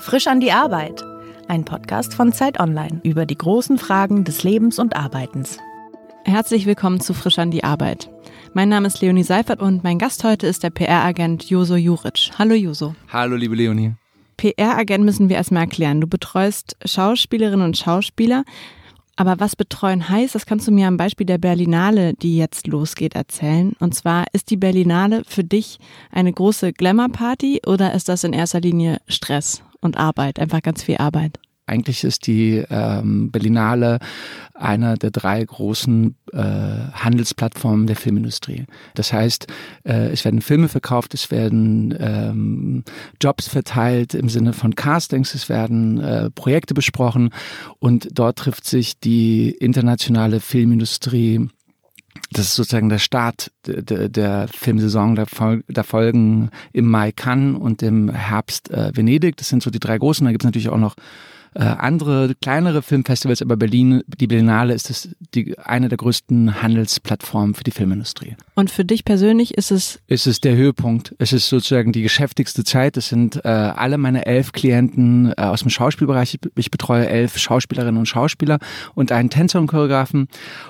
Frisch an die Arbeit. Ein Podcast von Zeit Online über die großen Fragen des Lebens und Arbeitens. Herzlich willkommen zu Frisch an die Arbeit. Mein Name ist Leonie Seifert und mein Gast heute ist der PR-Agent Joso Juric. Hallo Joso. Hallo liebe Leonie. PR-Agent müssen wir erstmal erklären. Du betreust Schauspielerinnen und Schauspieler. Aber was betreuen heißt, das kannst du mir am Beispiel der Berlinale, die jetzt losgeht, erzählen. Und zwar, ist die Berlinale für dich eine große Glamour-Party oder ist das in erster Linie Stress und Arbeit, einfach ganz viel Arbeit? Eigentlich ist die ähm, Berlinale einer der drei großen äh, Handelsplattformen der Filmindustrie. Das heißt, äh, es werden Filme verkauft, es werden ähm, Jobs verteilt im Sinne von Castings, es werden äh, Projekte besprochen und dort trifft sich die internationale Filmindustrie das ist sozusagen der Start der, der Filmsaison. Da, Fol da, folgen im Mai Cannes und im Herbst äh, Venedig. Das sind so die drei großen. Da gibt es natürlich auch noch äh, andere kleinere Filmfestivals, aber Berlin, die Berlinale ist das die, eine der größten Handelsplattformen für die Filmindustrie. Und für dich persönlich ist es? Es ist der Höhepunkt. Es ist sozusagen die geschäftigste Zeit. Es sind äh, alle meine elf Klienten äh, aus dem Schauspielbereich. Ich, ich betreue elf Schauspielerinnen und Schauspieler und einen Tänzer und Choreografen.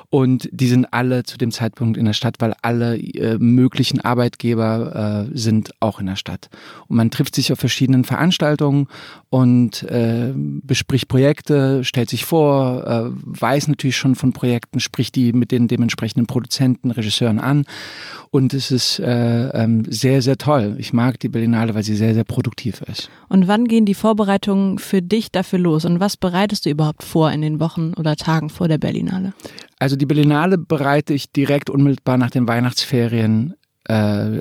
Und die sind alle zu dem Zeitpunkt in der Stadt, weil alle äh, möglichen Arbeitgeber äh, sind auch in der Stadt. Und man trifft sich auf verschiedenen Veranstaltungen und äh, bespricht Projekte, stellt sich vor, äh, weiß natürlich schon von Projekten, spricht die mit den dementsprechenden Produzenten, Regisseuren an. Und es ist äh, ähm, sehr, sehr toll. Ich mag die Berlinale, weil sie sehr, sehr produktiv ist. Und wann gehen die Vorbereitungen für dich dafür los? Und was bereitest du überhaupt vor in den Wochen oder Tagen vor der Berlinale? Also die Berlinale bereite ich direkt unmittelbar nach den Weihnachtsferien äh,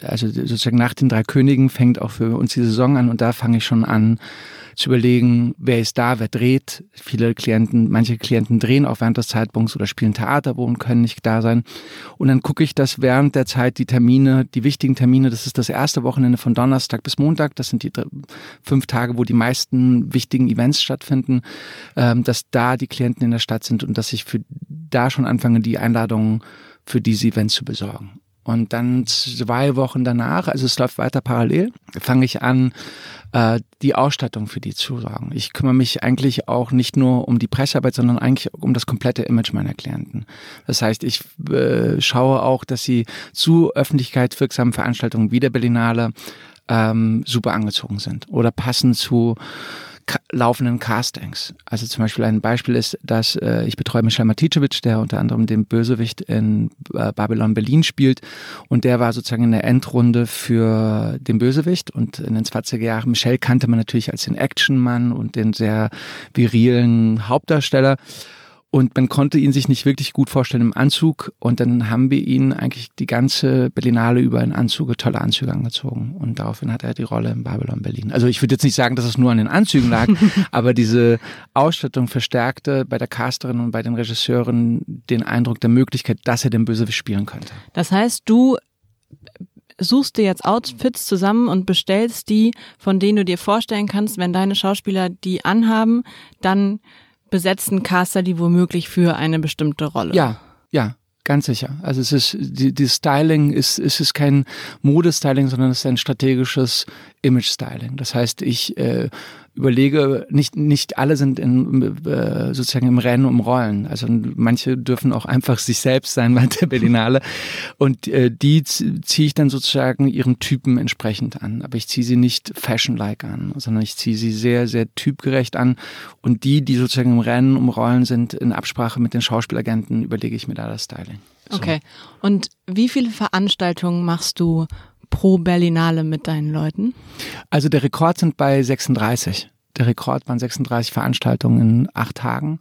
also sozusagen nach den drei Königen fängt auch für uns die Saison an und da fange ich schon an, zu überlegen, wer ist da, wer dreht. Viele Klienten, manche Klienten drehen auch während des Zeitpunkts oder spielen Theater wo und können nicht da sein. Und dann gucke ich, dass während der Zeit die Termine, die wichtigen Termine, das ist das erste Wochenende von Donnerstag bis Montag, das sind die fünf Tage, wo die meisten wichtigen Events stattfinden, ähm, dass da die Klienten in der Stadt sind und dass ich für da schon anfange, die Einladungen für diese Events zu besorgen. Und dann zwei Wochen danach, also es läuft weiter parallel, fange ich an, äh, die Ausstattung für die zu sorgen. Ich kümmere mich eigentlich auch nicht nur um die Pressearbeit, sondern eigentlich um das komplette Image meiner Klienten. Das heißt, ich äh, schaue auch, dass sie zu öffentlichkeitswirksamen Veranstaltungen wie der Berlinale ähm, super angezogen sind oder passen zu laufenden Castings. Also zum Beispiel ein Beispiel ist, dass äh, ich betreue Michel Maticevic, der unter anderem den Bösewicht in äh, Babylon Berlin spielt. Und der war sozusagen in der Endrunde für den Bösewicht. Und in den 20er Jahren, Michel kannte man natürlich als den Actionmann und den sehr virilen Hauptdarsteller und man konnte ihn sich nicht wirklich gut vorstellen im Anzug. Und dann haben wir ihn eigentlich die ganze Berlinale über in Anzüge, tolle Anzüge angezogen. Und daraufhin hat er die Rolle in Babylon Berlin. Also ich würde jetzt nicht sagen, dass es nur an den Anzügen lag, aber diese Ausstattung verstärkte bei der Casterin und bei den Regisseuren den Eindruck der Möglichkeit, dass er den Bösewicht spielen könnte. Das heißt, du suchst dir jetzt Outfits zusammen und bestellst die, von denen du dir vorstellen kannst, wenn deine Schauspieler die anhaben, dann besetzen Caster die womöglich für eine bestimmte Rolle. Ja, ja. Ganz sicher. Also es ist die, die Styling ist, ist es kein Modestyling, sondern es ist ein strategisches Image-Styling. Das heißt, ich äh, überlege, nicht, nicht alle sind in, äh, sozusagen im Rennen um Rollen. Also manche dürfen auch einfach sich selbst sein bei der Berlinale. Und äh, die ziehe ich dann sozusagen ihren Typen entsprechend an. Aber ich ziehe sie nicht fashion-like an, sondern ich ziehe sie sehr, sehr typgerecht an. Und die, die sozusagen im Rennen um Rollen sind, in Absprache mit den Schauspielagenten, überlege ich mir da das Styling. So. Okay. Und wie viele Veranstaltungen machst du pro Berlinale mit deinen Leuten? Also der Rekord sind bei 36. Der Rekord waren 36 Veranstaltungen in acht Tagen.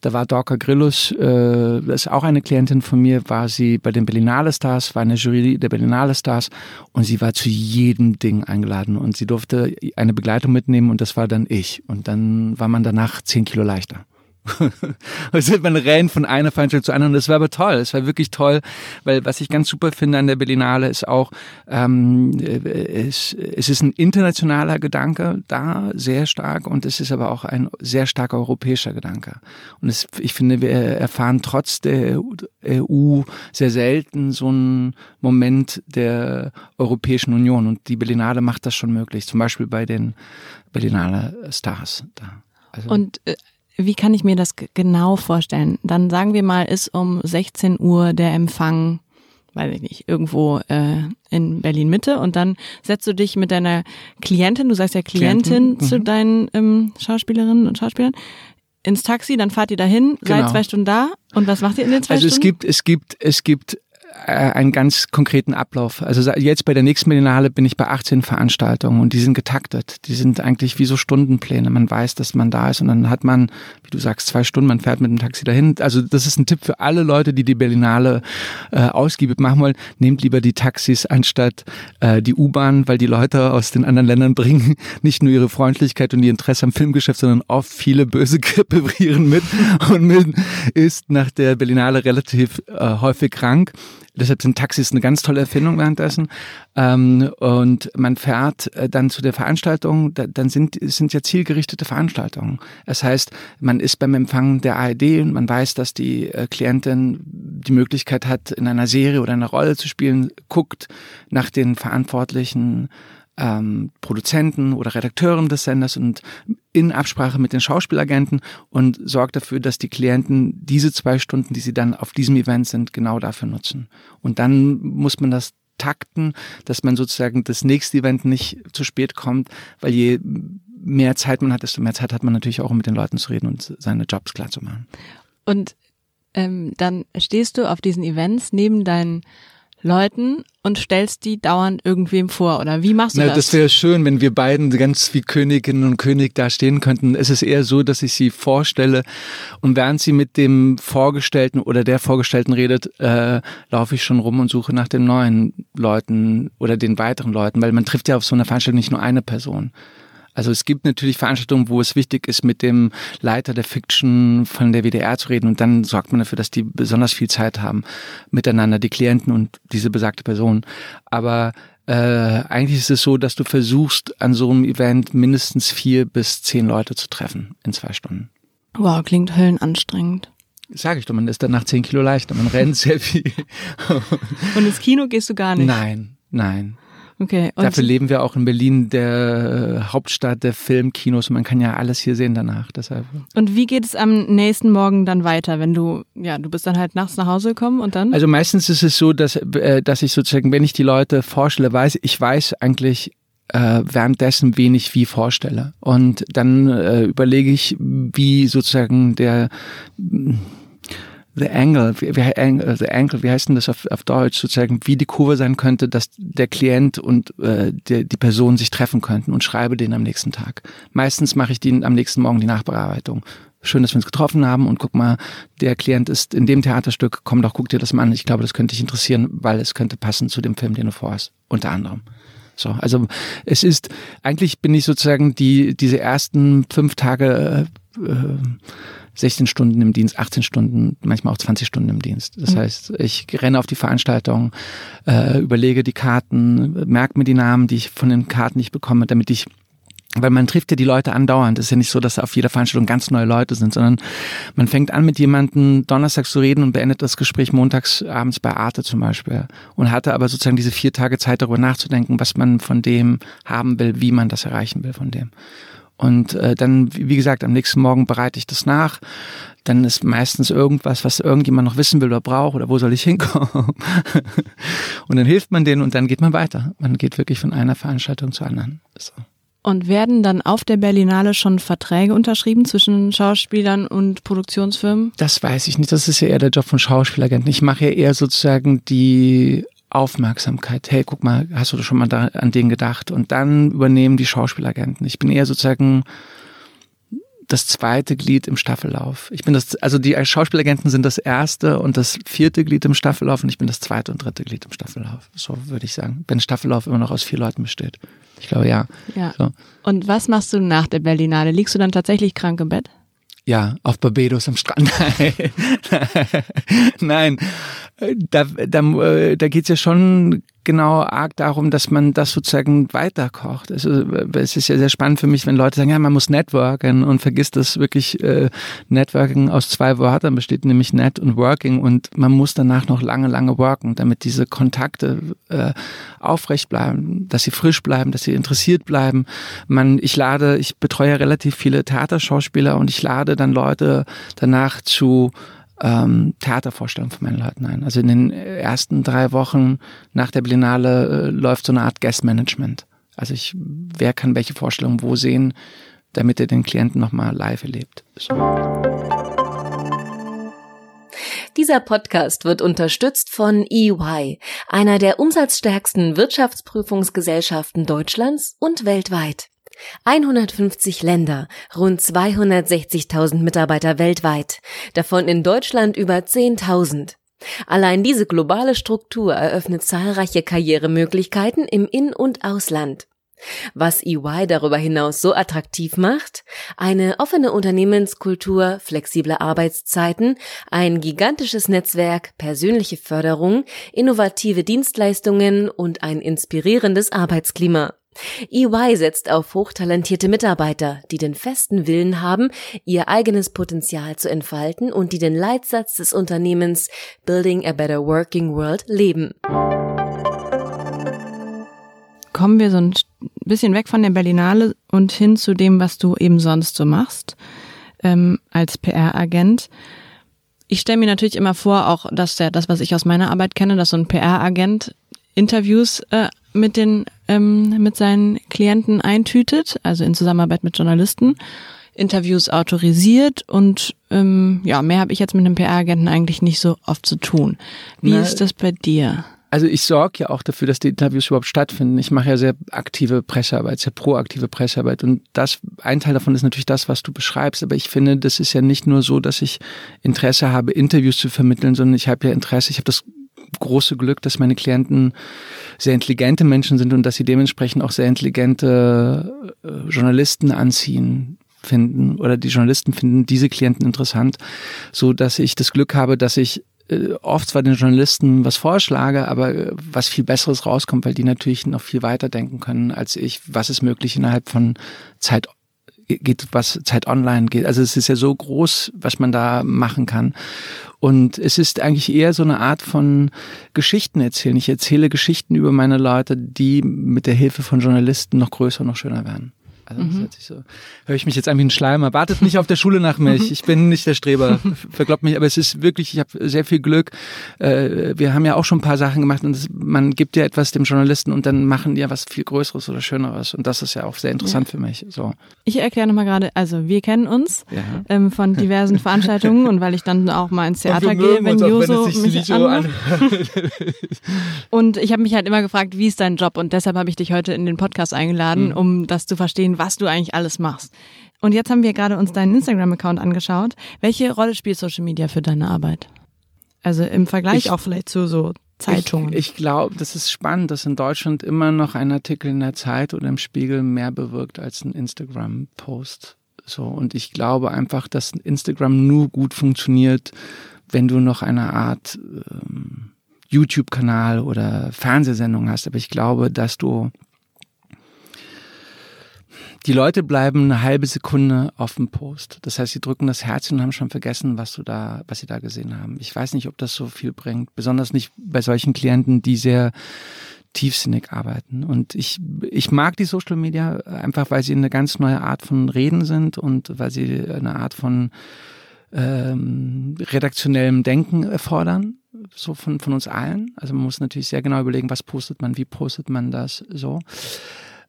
Da war Dorka Grillus, äh, das ist auch eine Klientin von mir, war sie bei den Berlinale Stars, war in der Jury der Berlinale Stars und sie war zu jedem Ding eingeladen und sie durfte eine Begleitung mitnehmen und das war dann ich. Und dann war man danach zehn Kilo leichter. also man rennt von einer Veranstaltung zu anderen. Das war aber toll. Es war wirklich toll, weil was ich ganz super finde an der Berlinale ist auch, ähm, es, es ist ein internationaler Gedanke da, sehr stark, und es ist aber auch ein sehr starker europäischer Gedanke. Und es, ich finde, wir erfahren trotz der EU sehr selten so einen Moment der Europäischen Union. Und die Berlinale macht das schon möglich, zum Beispiel bei den Berlinale Stars da. Also und äh, wie kann ich mir das genau vorstellen? Dann sagen wir mal, ist um 16 Uhr der Empfang, weiß ich nicht, irgendwo äh, in Berlin Mitte und dann setzt du dich mit deiner Klientin, du sagst ja Klientin Klienten, zu mhm. deinen ähm, Schauspielerinnen und Schauspielern, ins Taxi, dann fahrt ihr dahin, genau. seid zwei Stunden da und was macht ihr in den zwei also Stunden? Also es gibt, es gibt, es gibt einen ganz konkreten Ablauf. Also jetzt bei der nächsten Berlinale bin ich bei 18 Veranstaltungen und die sind getaktet. Die sind eigentlich wie so Stundenpläne. Man weiß, dass man da ist und dann hat man, wie du sagst, zwei Stunden, man fährt mit dem Taxi dahin. Also das ist ein Tipp für alle Leute, die die Berlinale äh, ausgiebig machen wollen. Nehmt lieber die Taxis anstatt äh, die U-Bahn, weil die Leute aus den anderen Ländern bringen nicht nur ihre Freundlichkeit und ihr Interesse am Filmgeschäft, sondern oft viele böse Grippeviren mit und mit ist nach der Berlinale relativ äh, häufig krank. Deshalb sind Taxis eine ganz tolle Erfindung währenddessen. Ähm, und man fährt äh, dann zu der Veranstaltung, da, dann sind, sind ja zielgerichtete Veranstaltungen. Das heißt, man ist beim Empfang der ARD und man weiß, dass die äh, Klientin die Möglichkeit hat, in einer Serie oder einer Rolle zu spielen, guckt nach den verantwortlichen ähm, Produzenten oder Redakteuren des Senders und in Absprache mit den Schauspielagenten und sorgt dafür, dass die Klienten diese zwei Stunden, die sie dann auf diesem Event sind, genau dafür nutzen. Und dann muss man das takten, dass man sozusagen das nächste Event nicht zu spät kommt, weil je mehr Zeit man hat, desto mehr Zeit hat man natürlich auch, um mit den Leuten zu reden und seine Jobs klar zu machen. Und ähm, dann stehst du auf diesen Events neben deinen Leuten und stellst die dauernd irgendwem vor oder wie machst du Na, das? Das wäre schön, wenn wir beiden ganz wie Königinnen und König da stehen könnten. Es ist eher so, dass ich sie vorstelle und während sie mit dem Vorgestellten oder der Vorgestellten redet, äh, laufe ich schon rum und suche nach den neuen Leuten oder den weiteren Leuten, weil man trifft ja auf so einer Veranstaltung nicht nur eine Person. Also es gibt natürlich Veranstaltungen, wo es wichtig ist, mit dem Leiter der Fiction von der WDR zu reden und dann sorgt man dafür, dass die besonders viel Zeit haben miteinander, die Klienten und diese besagte Person. Aber äh, eigentlich ist es so, dass du versuchst, an so einem Event mindestens vier bis zehn Leute zu treffen in zwei Stunden. Wow, klingt höllenanstrengend. Sag ich doch, man ist danach zehn Kilo leichter, man rennt sehr viel. und ins Kino gehst du gar nicht? Nein, nein. Okay. Und Dafür leben wir auch in Berlin, der äh, Hauptstadt der Filmkinos. Man kann ja alles hier sehen danach. Deshalb. Und wie geht es am nächsten Morgen dann weiter, wenn du, ja, du bist dann halt nachts nach Hause gekommen und dann? Also meistens ist es so, dass, äh, dass ich sozusagen, wenn ich die Leute vorstelle, weiß, ich weiß eigentlich, äh, währenddessen wenig wie vorstelle. Und dann äh, überlege ich, wie sozusagen der the angle, wie, wie, the angle, wie heißt denn das auf, auf Deutsch, sozusagen, wie die Kurve sein könnte, dass der Klient und äh, die, die Person sich treffen könnten und schreibe den am nächsten Tag. Meistens mache ich den am nächsten Morgen die Nachbearbeitung. Schön, dass wir uns getroffen haben und guck mal, der Klient ist in dem Theaterstück, komm doch, guck dir das mal an. Ich glaube, das könnte dich interessieren, weil es könnte passen zu dem Film, den du vorhast, unter anderem. So, also es ist, eigentlich bin ich sozusagen die, diese ersten fünf Tage äh, äh 16 Stunden im Dienst, 18 Stunden, manchmal auch 20 Stunden im Dienst. Das mhm. heißt, ich renne auf die Veranstaltung, äh, überlege die Karten, merke mir die Namen, die ich von den Karten nicht bekomme, damit ich weil man trifft ja die Leute andauernd. Es ist ja nicht so, dass auf jeder Veranstaltung ganz neue Leute sind, sondern man fängt an mit jemandem donnerstags zu reden und beendet das Gespräch montags abends bei Arte zum Beispiel. Und hatte aber sozusagen diese vier Tage Zeit darüber nachzudenken, was man von dem haben will, wie man das erreichen will von dem. Und äh, dann, wie gesagt, am nächsten Morgen bereite ich das nach. Dann ist meistens irgendwas, was irgendjemand noch wissen will oder braucht oder wo soll ich hinkommen. und dann hilft man denen und dann geht man weiter. Man geht wirklich von einer Veranstaltung zur anderen. So. Und werden dann auf der Berlinale schon Verträge unterschrieben zwischen Schauspielern und Produktionsfirmen? Das weiß ich nicht. Das ist ja eher der Job von Schauspielagenten. Ich mache ja eher sozusagen die Aufmerksamkeit. Hey, guck mal, hast du schon mal da, an den gedacht? Und dann übernehmen die Schauspielagenten. Ich bin eher sozusagen das zweite Glied im Staffellauf. Ich bin das, also die Schauspielagenten sind das erste und das vierte Glied im Staffellauf und ich bin das zweite und dritte Glied im Staffellauf. So würde ich sagen. Wenn Staffellauf immer noch aus vier Leuten besteht. Ich glaube ja. Ja. So. Und was machst du nach der Berlinale? Liegst du dann tatsächlich krank im Bett? Ja, auf Barbados am Strand. Nein, da, da, äh, da geht's ja schon genau arg darum, dass man das sozusagen weiterkocht. Also es ist ja sehr spannend für mich, wenn Leute sagen, ja, man muss networken und vergisst das wirklich, äh, Networking aus zwei Wörtern besteht, nämlich net und working und man muss danach noch lange, lange worken, damit diese Kontakte äh, aufrecht bleiben, dass sie frisch bleiben, dass sie interessiert bleiben. Man, ich lade, ich betreue relativ viele Theaterschauspieler und ich lade dann Leute danach zu ähm, Theatervorstellungen von meinen Leuten ein. Also in den ersten drei Wochen nach der Biennale äh, läuft so eine Art Guest-Management. Also ich, wer kann welche Vorstellungen wo sehen, damit er den Klienten nochmal live erlebt. Dieser Podcast wird unterstützt von EY, einer der umsatzstärksten Wirtschaftsprüfungsgesellschaften Deutschlands und weltweit. 150 Länder, rund 260.000 Mitarbeiter weltweit, davon in Deutschland über 10.000. Allein diese globale Struktur eröffnet zahlreiche Karrieremöglichkeiten im In- und Ausland. Was EY darüber hinaus so attraktiv macht? Eine offene Unternehmenskultur, flexible Arbeitszeiten, ein gigantisches Netzwerk, persönliche Förderung, innovative Dienstleistungen und ein inspirierendes Arbeitsklima. EY setzt auf hochtalentierte Mitarbeiter, die den festen Willen haben, ihr eigenes Potenzial zu entfalten und die den Leitsatz des Unternehmens Building a Better Working World leben. Kommen wir so ein bisschen weg von der Berlinale und hin zu dem, was du eben sonst so machst ähm, als PR-Agent. Ich stelle mir natürlich immer vor, auch dass der, das, was ich aus meiner Arbeit kenne, dass so ein PR-Agent Interviews äh, mit den ähm, mit seinen Klienten eintütet, also in Zusammenarbeit mit Journalisten, Interviews autorisiert und ähm, ja, mehr habe ich jetzt mit einem PR-Agenten eigentlich nicht so oft zu tun. Wie Na, ist das bei dir? Also ich sorge ja auch dafür, dass die Interviews überhaupt stattfinden. Ich mache ja sehr aktive Pressearbeit, sehr proaktive Pressearbeit. Und das, ein Teil davon ist natürlich das, was du beschreibst. Aber ich finde, das ist ja nicht nur so, dass ich Interesse habe, Interviews zu vermitteln, sondern ich habe ja Interesse, ich habe das große Glück, dass meine Klienten sehr intelligente Menschen sind und dass sie dementsprechend auch sehr intelligente äh, Journalisten anziehen finden oder die Journalisten finden diese Klienten interessant, so dass ich das Glück habe, dass ich äh, oft zwar den Journalisten was vorschlage, aber äh, was viel Besseres rauskommt, weil die natürlich noch viel weiter denken können als ich. Was ist möglich innerhalb von Zeit geht, was Zeit online geht. Also es ist ja so groß, was man da machen kann. Und es ist eigentlich eher so eine Art von Geschichten erzählen. Ich erzähle Geschichten über meine Leute, die mit der Hilfe von Journalisten noch größer, noch schöner werden. Also das mhm. hört sich so, höre ich mich jetzt an wie ein Schleimer. Wartet nicht auf der Schule nach mich. Ich bin nicht der Streber. Verglaubt mich, aber es ist wirklich, ich habe sehr viel Glück. Äh, wir haben ja auch schon ein paar Sachen gemacht und man gibt ja etwas dem Journalisten und dann machen die ja was viel Größeres oder Schöneres. Und das ist ja auch sehr interessant ja. für mich. So. Ich erkläre nochmal gerade, also wir kennen uns ja. ähm, von diversen Veranstaltungen und weil ich dann auch mal ins Theater gehe, wenn Joso mich an. Und ich habe mich halt immer gefragt, wie ist dein Job? Und deshalb habe ich dich heute in den Podcast eingeladen, mhm. um das zu verstehen, was du eigentlich alles machst. Und jetzt haben wir gerade uns deinen Instagram-Account angeschaut. Welche Rolle spielt Social Media für deine Arbeit? Also im Vergleich ich, auch vielleicht zu so Zeitungen. Ich, ich glaube, das ist spannend, dass in Deutschland immer noch ein Artikel in der Zeit oder im Spiegel mehr bewirkt als ein Instagram-Post. So, und ich glaube einfach, dass Instagram nur gut funktioniert, wenn du noch eine Art ähm, YouTube-Kanal oder Fernsehsendung hast. Aber ich glaube, dass du die Leute bleiben eine halbe Sekunde auf dem Post. Das heißt, sie drücken das Herz und haben schon vergessen, was du da, was sie da gesehen haben. Ich weiß nicht, ob das so viel bringt. Besonders nicht bei solchen Klienten, die sehr tiefsinnig arbeiten. Und ich, ich mag die Social Media einfach, weil sie eine ganz neue Art von Reden sind und weil sie eine Art von ähm, redaktionellem Denken erfordern, so von, von uns allen. Also man muss natürlich sehr genau überlegen, was postet man, wie postet man das, so.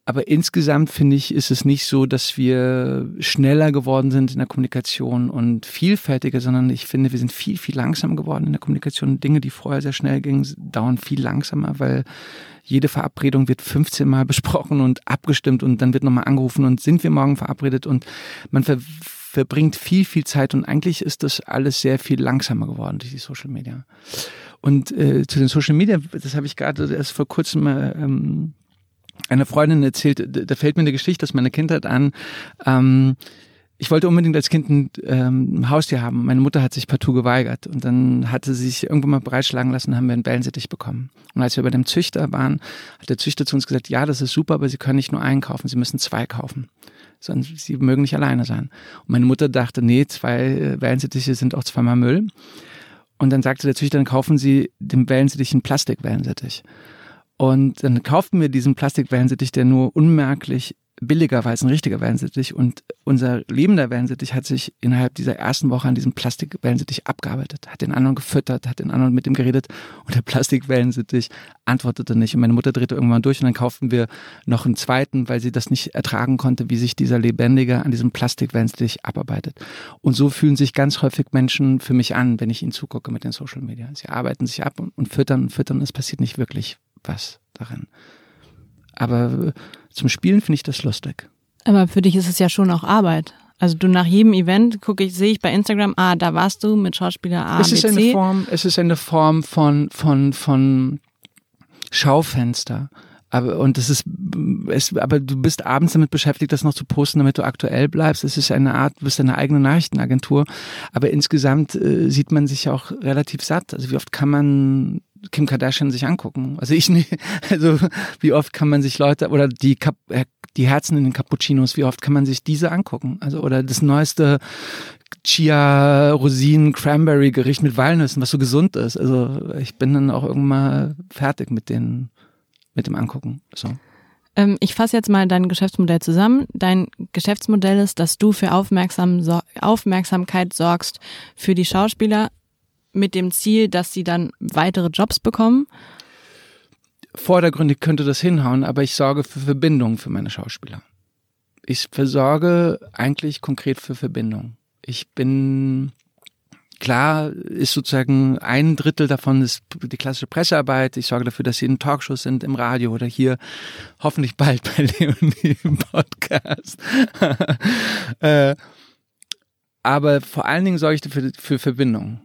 Aber insgesamt finde ich, ist es nicht so, dass wir schneller geworden sind in der Kommunikation und vielfältiger, sondern ich finde, wir sind viel, viel langsamer geworden in der Kommunikation. Dinge, die vorher sehr schnell gingen, dauern viel langsamer, weil jede Verabredung wird 15 Mal besprochen und abgestimmt und dann wird nochmal angerufen und sind wir morgen verabredet und man ver verbringt viel, viel Zeit und eigentlich ist das alles sehr viel langsamer geworden durch die Social Media. Und äh, zu den Social Media, das habe ich gerade erst vor kurzem äh, ähm, eine Freundin erzählt, da fällt mir eine Geschichte aus meiner Kindheit an. Ähm, ich wollte unbedingt als Kind ein ähm, Haustier haben. Meine Mutter hat sich partout geweigert und dann hatte sie sich irgendwann mal breitschlagen lassen, haben wir einen Wellensittich bekommen. Und als wir bei dem Züchter waren, hat der Züchter zu uns gesagt, ja, das ist super, aber Sie können nicht nur einen kaufen, Sie müssen zwei kaufen. Sondern Sie mögen nicht alleine sein. Und meine Mutter dachte, nee, zwei äh, Wellensittiche sind auch zweimal Müll. Und dann sagte der Züchter, dann kaufen Sie dem Wellensittich einen Plastikwellensittich. Und dann kauften wir diesen Plastikwellensittich, der nur unmerklich billiger war als ein richtiger Wellensittich. Und unser lebender Wellensittich hat sich innerhalb dieser ersten Woche an diesem Plastikwellensittich abgearbeitet, hat den anderen gefüttert, hat den anderen mit dem geredet und der Plastikwellensittich antwortete nicht. Und meine Mutter drehte irgendwann durch und dann kauften wir noch einen zweiten, weil sie das nicht ertragen konnte, wie sich dieser Lebendige an diesem Plastikwellensittich abarbeitet. Und so fühlen sich ganz häufig Menschen für mich an, wenn ich ihnen zugucke mit den Social Media. Sie arbeiten sich ab und füttern und füttern, es passiert nicht wirklich was darin. Aber zum Spielen finde ich das lustig. Aber für dich ist es ja schon auch Arbeit. Also du nach jedem Event gucke ich, sehe ich bei Instagram, ah, da warst du mit Schauspieler A, es ist eine. Form, es ist eine Form von von von Schaufenster. Aber, und das ist, es, aber du bist abends damit beschäftigt, das noch zu posten, damit du aktuell bleibst. Es ist eine Art, du bist eine eigene Nachrichtenagentur. Aber insgesamt äh, sieht man sich auch relativ satt. Also wie oft kann man Kim Kardashian sich angucken. Also ich nicht, also wie oft kann man sich Leute oder die Kap äh, die Herzen in den Cappuccinos, wie oft kann man sich diese angucken? Also oder das neueste Chia Rosinen Cranberry Gericht mit Walnüssen, was so gesund ist. Also ich bin dann auch irgendwann fertig mit den mit dem Angucken. So. Ähm, ich fasse jetzt mal dein Geschäftsmodell zusammen. Dein Geschäftsmodell ist, dass du für Aufmerksam Aufmerksamkeit sorgst für die Schauspieler mit dem Ziel, dass sie dann weitere Jobs bekommen? Vordergründig könnte das hinhauen, aber ich sorge für Verbindungen für meine Schauspieler. Ich versorge eigentlich konkret für Verbindung. Ich bin klar, ist sozusagen ein Drittel davon ist die klassische Pressearbeit. Ich sorge dafür, dass sie in Talkshows sind, im Radio oder hier hoffentlich bald bei Leonie im Podcast. äh, aber vor allen Dingen sorge ich dafür für Verbindung.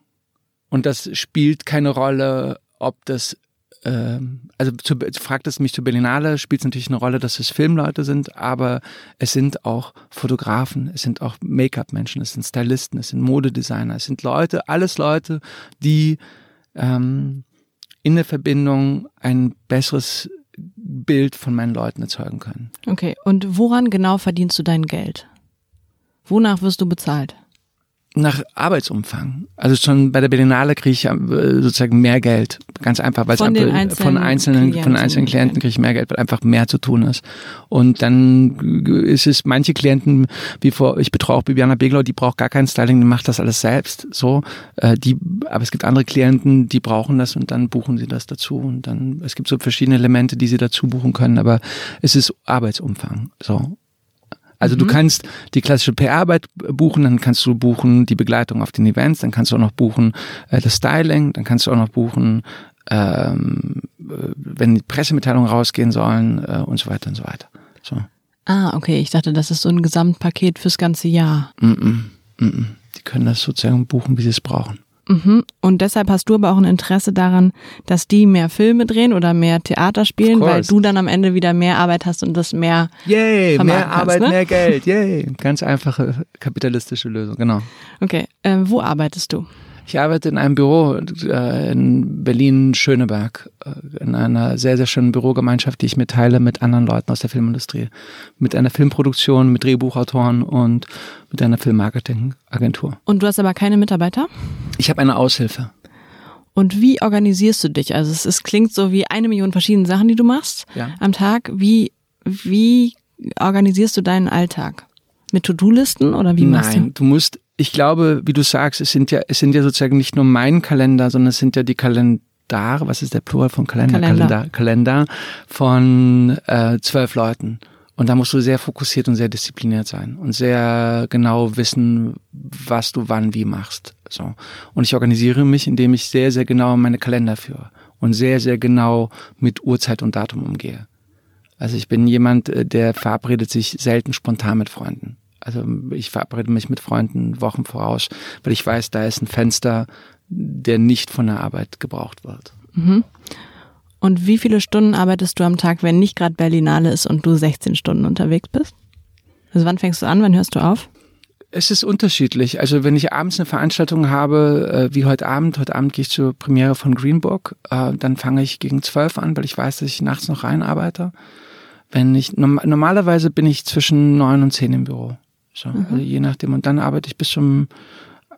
Und das spielt keine Rolle, ob das ähm, also zu, fragt es mich zu Berlinale, spielt es natürlich eine Rolle, dass es Filmleute sind, aber es sind auch Fotografen, es sind auch Make-up-Menschen, es sind Stylisten, es sind Modedesigner, es sind Leute, alles Leute, die ähm, in der Verbindung ein besseres Bild von meinen Leuten erzeugen können. Okay, und woran genau verdienst du dein Geld? Wonach wirst du bezahlt? Nach Arbeitsumfang. Also schon bei der Berlinale kriege ich äh, sozusagen mehr Geld. Ganz einfach, weil von, es den einzelnen von einzelnen, Klienten. von einzelnen Klienten kriege ich mehr Geld, weil einfach mehr zu tun ist. Und dann ist es manche Klienten, wie vor, ich betreue auch Bibiana Beglau, die braucht gar kein Styling, die macht das alles selbst. So, äh, die, aber es gibt andere Klienten, die brauchen das und dann buchen sie das dazu. Und dann, es gibt so verschiedene Elemente, die sie dazu buchen können, aber es ist Arbeitsumfang. So. Also mhm. du kannst die klassische PR-Arbeit buchen, dann kannst du buchen die Begleitung auf den Events, dann kannst du auch noch buchen äh, das Styling, dann kannst du auch noch buchen, ähm, wenn die Pressemitteilungen rausgehen sollen äh, und so weiter und so weiter. So. Ah, okay. Ich dachte, das ist so ein Gesamtpaket fürs ganze Jahr. Mm -mm, mm die können das sozusagen buchen, wie sie es brauchen. Mhm. Und deshalb hast du aber auch ein Interesse daran, dass die mehr Filme drehen oder mehr Theater spielen, weil du dann am Ende wieder mehr Arbeit hast und das mehr. Yay, mehr kannst, Arbeit, ne? mehr Geld. Yay. Ganz einfache kapitalistische Lösung, genau. Okay. Äh, wo arbeitest du? Ich arbeite in einem Büro äh, in Berlin-Schöneberg, äh, in einer sehr, sehr schönen Bürogemeinschaft, die ich mitteile mit anderen Leuten aus der Filmindustrie. Mit einer Filmproduktion, mit Drehbuchautoren und mit einer Filmmarketingagentur. Und du hast aber keine Mitarbeiter? Ich habe eine Aushilfe. Und wie organisierst du dich? Also es, es klingt so wie eine Million verschiedene Sachen, die du machst Ja. am Tag. Wie, wie organisierst du deinen Alltag? Mit To-Do-Listen oder wie machst Nein, du musst, ich glaube, wie du sagst, es sind ja, es sind ja sozusagen nicht nur mein Kalender, sondern es sind ja die Kalendare, was ist der Plural von Kalender? Kalender. Kalender, Kalender von äh, zwölf Leuten. Und da musst du sehr fokussiert und sehr diszipliniert sein und sehr genau wissen, was du wann wie machst. So. Und ich organisiere mich, indem ich sehr, sehr genau meine Kalender führe und sehr, sehr genau mit Uhrzeit und Datum umgehe. Also ich bin jemand, äh, der verabredet sich selten spontan mit Freunden. Also ich verabrede mich mit Freunden Wochen voraus, weil ich weiß, da ist ein Fenster, der nicht von der Arbeit gebraucht wird. Mhm. Und wie viele Stunden arbeitest du am Tag, wenn nicht gerade Berlinale ist und du 16 Stunden unterwegs bist? Also wann fängst du an, wann hörst du auf? Es ist unterschiedlich. Also wenn ich abends eine Veranstaltung habe, äh, wie heute Abend, heute Abend gehe ich zur Premiere von Green Book, äh, dann fange ich gegen zwölf an, weil ich weiß, dass ich nachts noch reinarbeite. Wenn ich normalerweise bin ich zwischen neun und zehn im Büro. So, mhm. also je nachdem. Und dann arbeite ich bis zum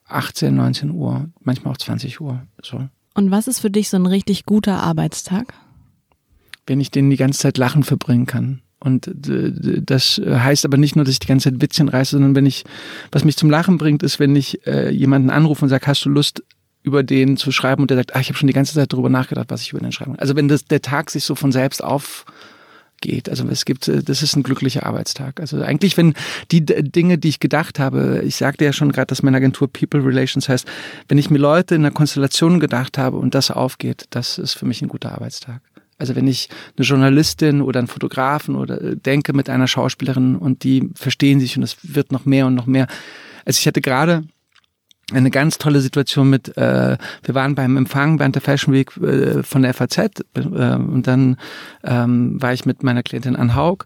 18, 19 Uhr, manchmal auch 20 Uhr. So. Und was ist für dich so ein richtig guter Arbeitstag? Wenn ich den die ganze Zeit lachen verbringen kann. Und das heißt aber nicht nur, dass ich die ganze Zeit Witzchen reiße, sondern wenn ich, was mich zum Lachen bringt, ist, wenn ich äh, jemanden anrufe und sage, hast du Lust, über den zu schreiben und der sagt, ah, ich habe schon die ganze Zeit darüber nachgedacht, was ich über den schreibe. Also wenn das, der Tag sich so von selbst aufgeht, also es gibt, äh, das ist ein glücklicher Arbeitstag. Also eigentlich, wenn die Dinge, die ich gedacht habe, ich sagte ja schon gerade, dass meine Agentur People Relations heißt, wenn ich mir Leute in einer Konstellation gedacht habe und das aufgeht, das ist für mich ein guter Arbeitstag. Also wenn ich eine Journalistin oder einen Fotografen oder äh, denke mit einer Schauspielerin und die verstehen sich und es wird noch mehr und noch mehr. Also ich hatte gerade eine ganz tolle Situation mit, äh, wir waren beim Empfang während der Fashion Week äh, von der FAZ äh, und dann ähm, war ich mit meiner Klientin Ann Haug.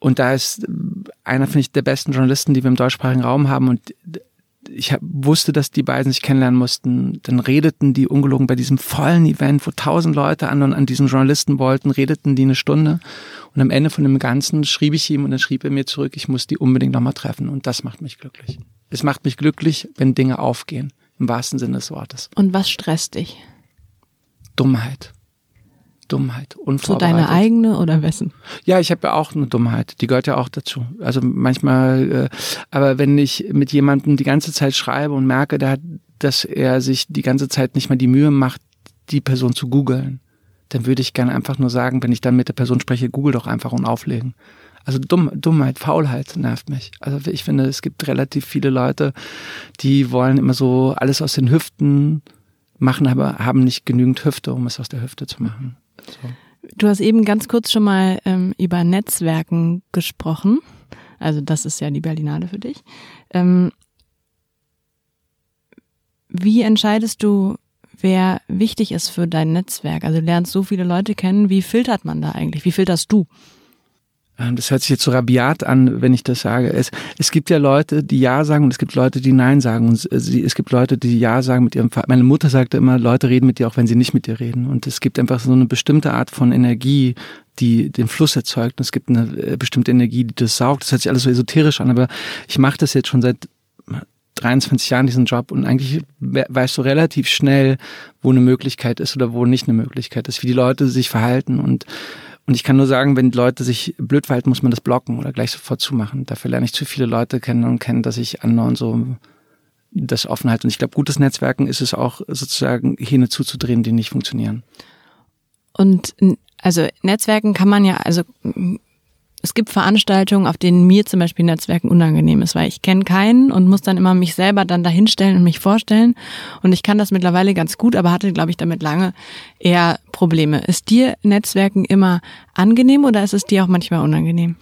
Und da ist einer, finde ich, der besten Journalisten, die wir im deutschsprachigen Raum haben. Und ich hab, wusste, dass die beiden sich kennenlernen mussten. Dann redeten die ungelogen bei diesem vollen Event, wo tausend Leute an und an diesen Journalisten wollten, redeten die eine Stunde. Und am Ende von dem Ganzen schrieb ich ihm und dann schrieb er mir zurück, ich muss die unbedingt nochmal treffen. Und das macht mich glücklich. Es macht mich glücklich, wenn Dinge aufgehen, im wahrsten Sinne des Wortes. Und was stresst dich? Dummheit. Dummheit. So deine eigene oder wessen? Ja, ich habe ja auch eine Dummheit. Die gehört ja auch dazu. Also manchmal, äh, aber wenn ich mit jemandem die ganze Zeit schreibe und merke, dass er sich die ganze Zeit nicht mehr die Mühe macht, die Person zu googeln, dann würde ich gerne einfach nur sagen, wenn ich dann mit der Person spreche, google doch einfach und auflegen. Also Dumm, Dummheit, Faulheit nervt mich. Also ich finde, es gibt relativ viele Leute, die wollen immer so alles aus den Hüften machen, aber haben nicht genügend Hüfte, um es aus der Hüfte zu machen. So. Du hast eben ganz kurz schon mal ähm, über Netzwerken gesprochen. Also das ist ja die Berlinale für dich. Ähm, wie entscheidest du, wer wichtig ist für dein Netzwerk? Also du lernst so viele Leute kennen. Wie filtert man da eigentlich? Wie filterst du? Ähm, das hört sich jetzt so rabiat an, wenn ich das sage. Es, es gibt ja Leute, die Ja sagen und es gibt Leute, die Nein sagen. Und es gibt Leute, die Ja sagen mit ihrem Vater. Meine Mutter sagte immer, Leute reden mit dir, auch wenn sie nicht mit dir reden. Und es gibt einfach so eine bestimmte Art von Energie, die den Fluss erzeugt. Und es gibt eine äh, bestimmte Energie, die das saugt. Das hört sich alles so esoterisch an, aber ich mache das jetzt schon seit 23 Jahren diesen Job und eigentlich weißt du relativ schnell, wo eine Möglichkeit ist oder wo nicht eine Möglichkeit ist, wie die Leute sich verhalten und und ich kann nur sagen, wenn Leute sich blöd verhalten, muss man das blocken oder gleich sofort zumachen. Dafür lerne ich zu viele Leute kennen und kennen, dass ich anderen so das offen halte. Und ich glaube, gutes Netzwerken ist es auch sozusagen Hähne zuzudrehen, die nicht funktionieren. Und also Netzwerken kann man ja, also es gibt Veranstaltungen, auf denen mir zum Beispiel Netzwerken unangenehm ist, weil ich kenne keinen und muss dann immer mich selber dann dahinstellen und mich vorstellen. Und ich kann das mittlerweile ganz gut, aber hatte, glaube ich, damit lange eher Probleme. Ist dir Netzwerken immer angenehm oder ist es dir auch manchmal unangenehm?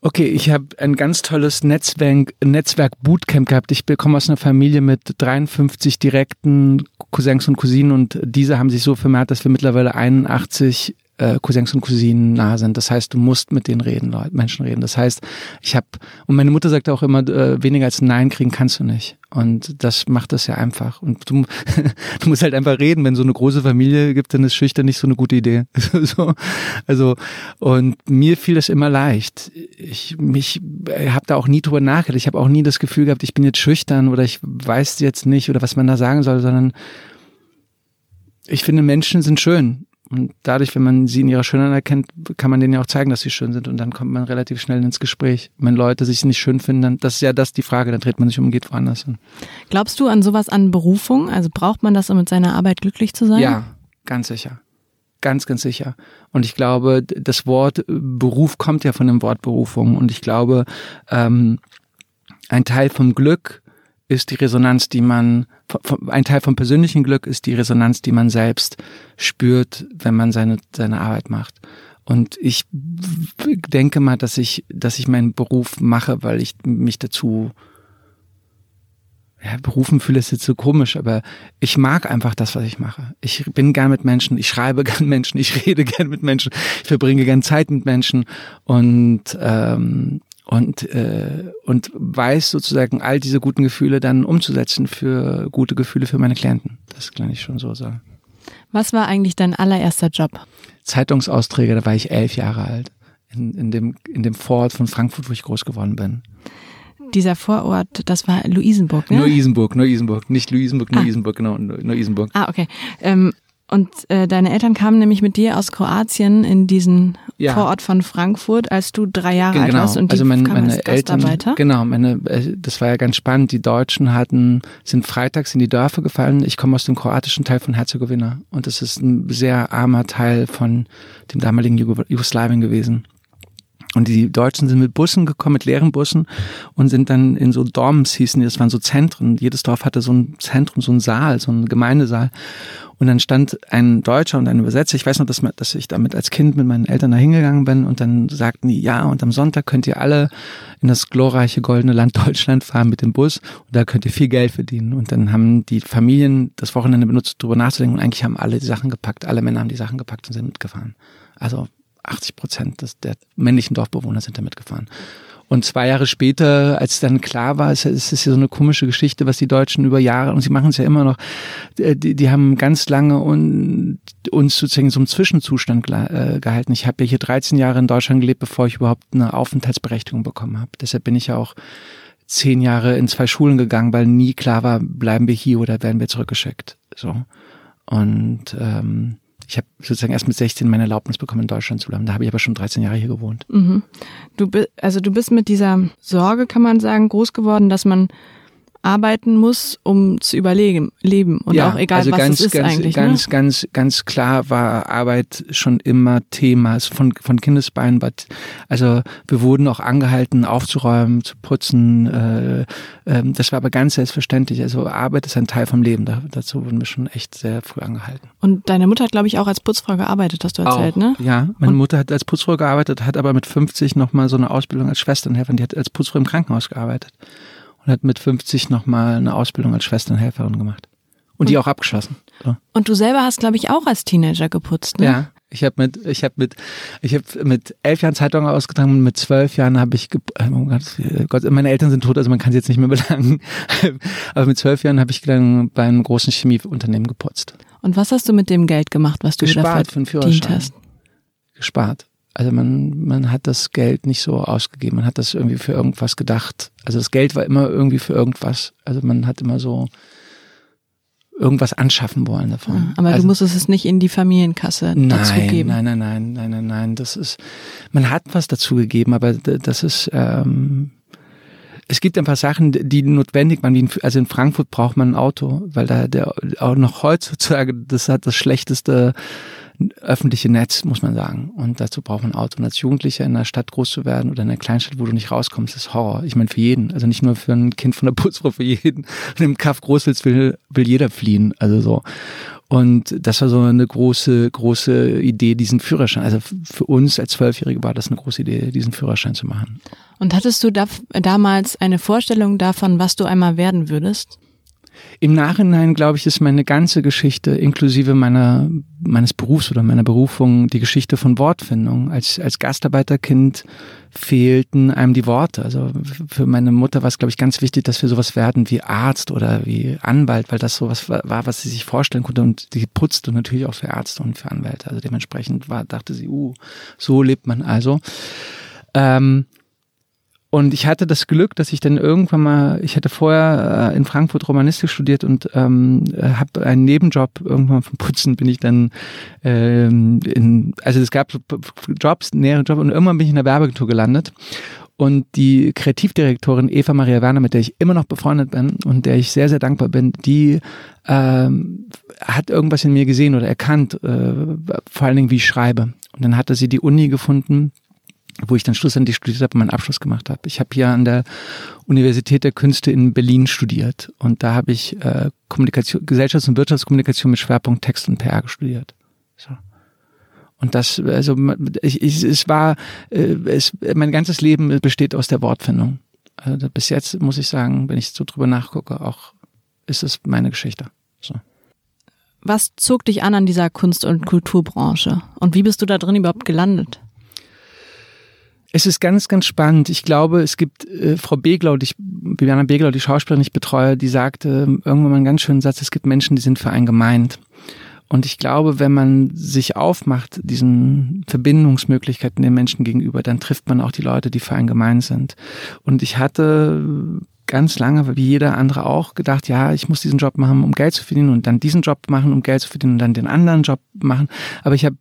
Okay, ich habe ein ganz tolles Netzwerk, Netzwerk Bootcamp gehabt. Ich bekomme aus einer Familie mit 53 direkten Cousins und Cousinen und diese haben sich so vermehrt, dass wir mittlerweile 81 äh, Cousins und Cousinen nah sind. Das heißt, du musst mit denen reden, Leute, Menschen reden. Das heißt, ich habe und meine Mutter sagte auch immer, äh, weniger als ein Nein kriegen kannst du nicht. Und das macht das ja einfach. Und du, du musst halt einfach reden. Wenn so eine große Familie gibt, dann ist schüchtern nicht so eine gute Idee. so, also und mir fiel das immer leicht. Ich mich habe da auch nie drüber nachgedacht. Ich habe auch nie das Gefühl gehabt, ich bin jetzt schüchtern oder ich weiß jetzt nicht oder was man da sagen soll, sondern ich finde, Menschen sind schön und dadurch, wenn man sie in ihrer Schönheit erkennt, kann man denen ja auch zeigen, dass sie schön sind. Und dann kommt man relativ schnell ins Gespräch. Wenn Leute sich nicht schön finden, dann, das ist ja das die Frage, dann dreht man sich um und geht woanders hin. Glaubst du an sowas an Berufung? Also braucht man das, um mit seiner Arbeit glücklich zu sein? Ja, ganz sicher. Ganz, ganz sicher. Und ich glaube, das Wort Beruf kommt ja von dem Wort Berufung. Und ich glaube, ähm, ein Teil vom Glück ist die Resonanz, die man, ein Teil vom persönlichen Glück ist die Resonanz, die man selbst spürt, wenn man seine, seine Arbeit macht. Und ich denke mal, dass ich, dass ich meinen Beruf mache, weil ich mich dazu ja, berufen fühle, ist jetzt so komisch, aber ich mag einfach das, was ich mache. Ich bin gern mit Menschen, ich schreibe gern Menschen, ich rede gern mit Menschen, ich verbringe gern Zeit mit Menschen und ähm, und, äh, und weiß sozusagen all diese guten Gefühle dann umzusetzen für gute Gefühle für meine Klienten. Das kann ich schon so sagen. Was war eigentlich dein allererster Job? Zeitungsausträger, da war ich elf Jahre alt. In, in, dem, in dem Vorort von Frankfurt, wo ich groß geworden bin. Dieser Vorort, das war Luisenburg, ne? Luisenburg, Luisenburg, nicht Luisenburg, Luisenburg, ah. genau, Luisenburg. Ah, okay. Ähm, und äh, deine Eltern kamen nämlich mit dir aus Kroatien in diesen ja. Vorort von Frankfurt, als du drei Jahre genau. alt warst und die also mein, kamen meine als Gastarbeiter. Eltern, genau, meine, äh, das war ja ganz spannend. Die Deutschen hatten sind freitags in die Dörfer gefallen. Ich komme aus dem kroatischen Teil von Herzegowina und das ist ein sehr armer Teil von dem damaligen Jugoslawien gewesen. Und die Deutschen sind mit Bussen gekommen, mit leeren Bussen und sind dann in so Dorms hießen die, das waren so Zentren. Jedes Dorf hatte so ein Zentrum, so ein Saal, so ein Gemeindesaal. Und dann stand ein Deutscher und ein Übersetzer. Ich weiß noch, dass, ich damit als Kind mit meinen Eltern da hingegangen bin und dann sagten die, ja, und am Sonntag könnt ihr alle in das glorreiche goldene Land Deutschland fahren mit dem Bus und da könnt ihr viel Geld verdienen. Und dann haben die Familien das Wochenende benutzt, darüber nachzudenken und eigentlich haben alle die Sachen gepackt, alle Männer haben die Sachen gepackt und sind mitgefahren. Also 80 Prozent des, der männlichen Dorfbewohner sind damit gefahren. Und zwei Jahre später, als dann klar war, es, ist ja so eine komische Geschichte, was die Deutschen über Jahre, und sie machen es ja immer noch, äh, die, die haben ganz lange un, uns sozusagen so einen Zwischenzustand äh, gehalten. Ich habe ja hier 13 Jahre in Deutschland gelebt, bevor ich überhaupt eine Aufenthaltsberechtigung bekommen habe. Deshalb bin ich ja auch zehn Jahre in zwei Schulen gegangen, weil nie klar war, bleiben wir hier oder werden wir zurückgeschickt. So. Und ähm, ich habe sozusagen erst mit 16 meine Erlaubnis bekommen, in Deutschland zu bleiben. Da habe ich aber schon 13 Jahre hier gewohnt. Mhm. Du bist, also du bist mit dieser Sorge, kann man sagen, groß geworden, dass man arbeiten muss, um zu überleben leben und ja, auch egal also was ganz, es ist ganz, eigentlich. Ganz, ne? ganz, ganz klar war Arbeit schon immer Thema also von von Kindesbeinen. Also wir wurden auch angehalten, aufzuräumen, zu putzen. Äh, äh, das war aber ganz selbstverständlich. Also Arbeit ist ein Teil vom Leben. Da, dazu wurden wir schon echt sehr früh angehalten. Und deine Mutter hat, glaube ich, auch als Putzfrau gearbeitet, hast du erzählt, auch, ne? Ja, meine und Mutter hat als Putzfrau gearbeitet, hat aber mit 50 nochmal so eine Ausbildung als Schwesternhelferin. Die hat als Putzfrau im Krankenhaus gearbeitet und hat mit 50 nochmal eine Ausbildung als Schwesternhelferin gemacht. Und, die auch abgeschlossen. So. Und du selber hast, glaube ich, auch als Teenager geputzt, ne? Ja. Ich habe mit, ich habe mit, ich habe mit elf Jahren Zeitung ausgetragen und mit zwölf Jahren habe ich, oh Gott, meine Eltern sind tot, also man kann sie jetzt nicht mehr belangen. Aber mit zwölf Jahren habe ich dann bei einem großen Chemieunternehmen geputzt. Und was hast du mit dem Geld gemacht, was du Gespart dafür für verdient hast? Gespart. Also man, man hat das Geld nicht so ausgegeben, man hat das irgendwie für irgendwas gedacht. Also das Geld war immer irgendwie für irgendwas. Also man hat immer so irgendwas anschaffen wollen davon. Aber also, du musstest es nicht in die Familienkasse nein, dazugeben. Nein, nein, nein, nein, nein, nein. Das ist, man hat was dazugegeben, aber das ist, ähm, es gibt ein paar Sachen, die notwendig waren. Also in Frankfurt braucht man ein Auto, weil da der auch noch heutzutage das hat das schlechteste öffentliche Netz, muss man sagen. Und dazu braucht man ein Auto. Und als Jugendlicher in einer Stadt groß zu werden oder in einer Kleinstadt, wo du nicht rauskommst, ist Horror. Ich meine, für jeden. Also nicht nur für ein Kind von der Putzfrau, für jeden. Und im Kaff Großwitz will, will jeder fliehen. Also so. Und das war so eine große, große Idee, diesen Führerschein. Also für uns als Zwölfjährige war das eine große Idee, diesen Führerschein zu machen. Und hattest du da, damals eine Vorstellung davon, was du einmal werden würdest? Im Nachhinein, glaube ich, ist meine ganze Geschichte, inklusive meiner, meines Berufs oder meiner Berufung, die Geschichte von Wortfindung. Als, als Gastarbeiterkind fehlten einem die Worte. Also für meine Mutter war es, glaube ich, ganz wichtig, dass wir sowas werden wie Arzt oder wie Anwalt, weil das sowas war, was sie sich vorstellen konnte. Und sie putzte natürlich auch für Ärzte und für Anwälte. Also dementsprechend war, dachte sie, uh, so lebt man also. Ähm, und ich hatte das Glück, dass ich dann irgendwann mal, ich hatte vorher äh, in Frankfurt Romanistik studiert und ähm, habe einen Nebenjob, irgendwann vom Putzen bin ich dann ähm, in, also es gab Jobs, nähere Jobs und irgendwann bin ich in der Werbeagentur gelandet. Und die Kreativdirektorin Eva Maria Werner, mit der ich immer noch befreundet bin und der ich sehr, sehr dankbar bin, die ähm, hat irgendwas in mir gesehen oder erkannt, äh, vor allen Dingen, wie ich schreibe. Und dann hatte sie die Uni gefunden, wo ich dann schlussendlich studiert habe und meinen Abschluss gemacht habe. Ich habe hier an der Universität der Künste in Berlin studiert und da habe ich äh, Kommunikation, Gesellschafts- und Wirtschaftskommunikation mit Schwerpunkt Text und PR studiert. So. Und das, also ich, ich, es war, äh, es, mein ganzes Leben besteht aus der Wortfindung. Also bis jetzt muss ich sagen, wenn ich so drüber nachgucke, auch ist es meine Geschichte. So. Was zog dich an an dieser Kunst- und Kulturbranche? Und wie bist du da drin überhaupt gelandet? Es ist ganz, ganz spannend. Ich glaube, es gibt äh, Frau Beglau, die ich, Bibiana Beglau, die Schauspielerin, die ich betreue, die sagte irgendwann mal einen ganz schönen Satz, es gibt Menschen, die sind für einen gemeint. Und ich glaube, wenn man sich aufmacht, diesen Verbindungsmöglichkeiten den Menschen gegenüber, dann trifft man auch die Leute, die für einen gemein sind. Und ich hatte ganz lange, wie jeder andere auch, gedacht, ja, ich muss diesen Job machen, um Geld zu verdienen und dann diesen Job machen, um Geld zu verdienen und dann den anderen Job machen. Aber ich habe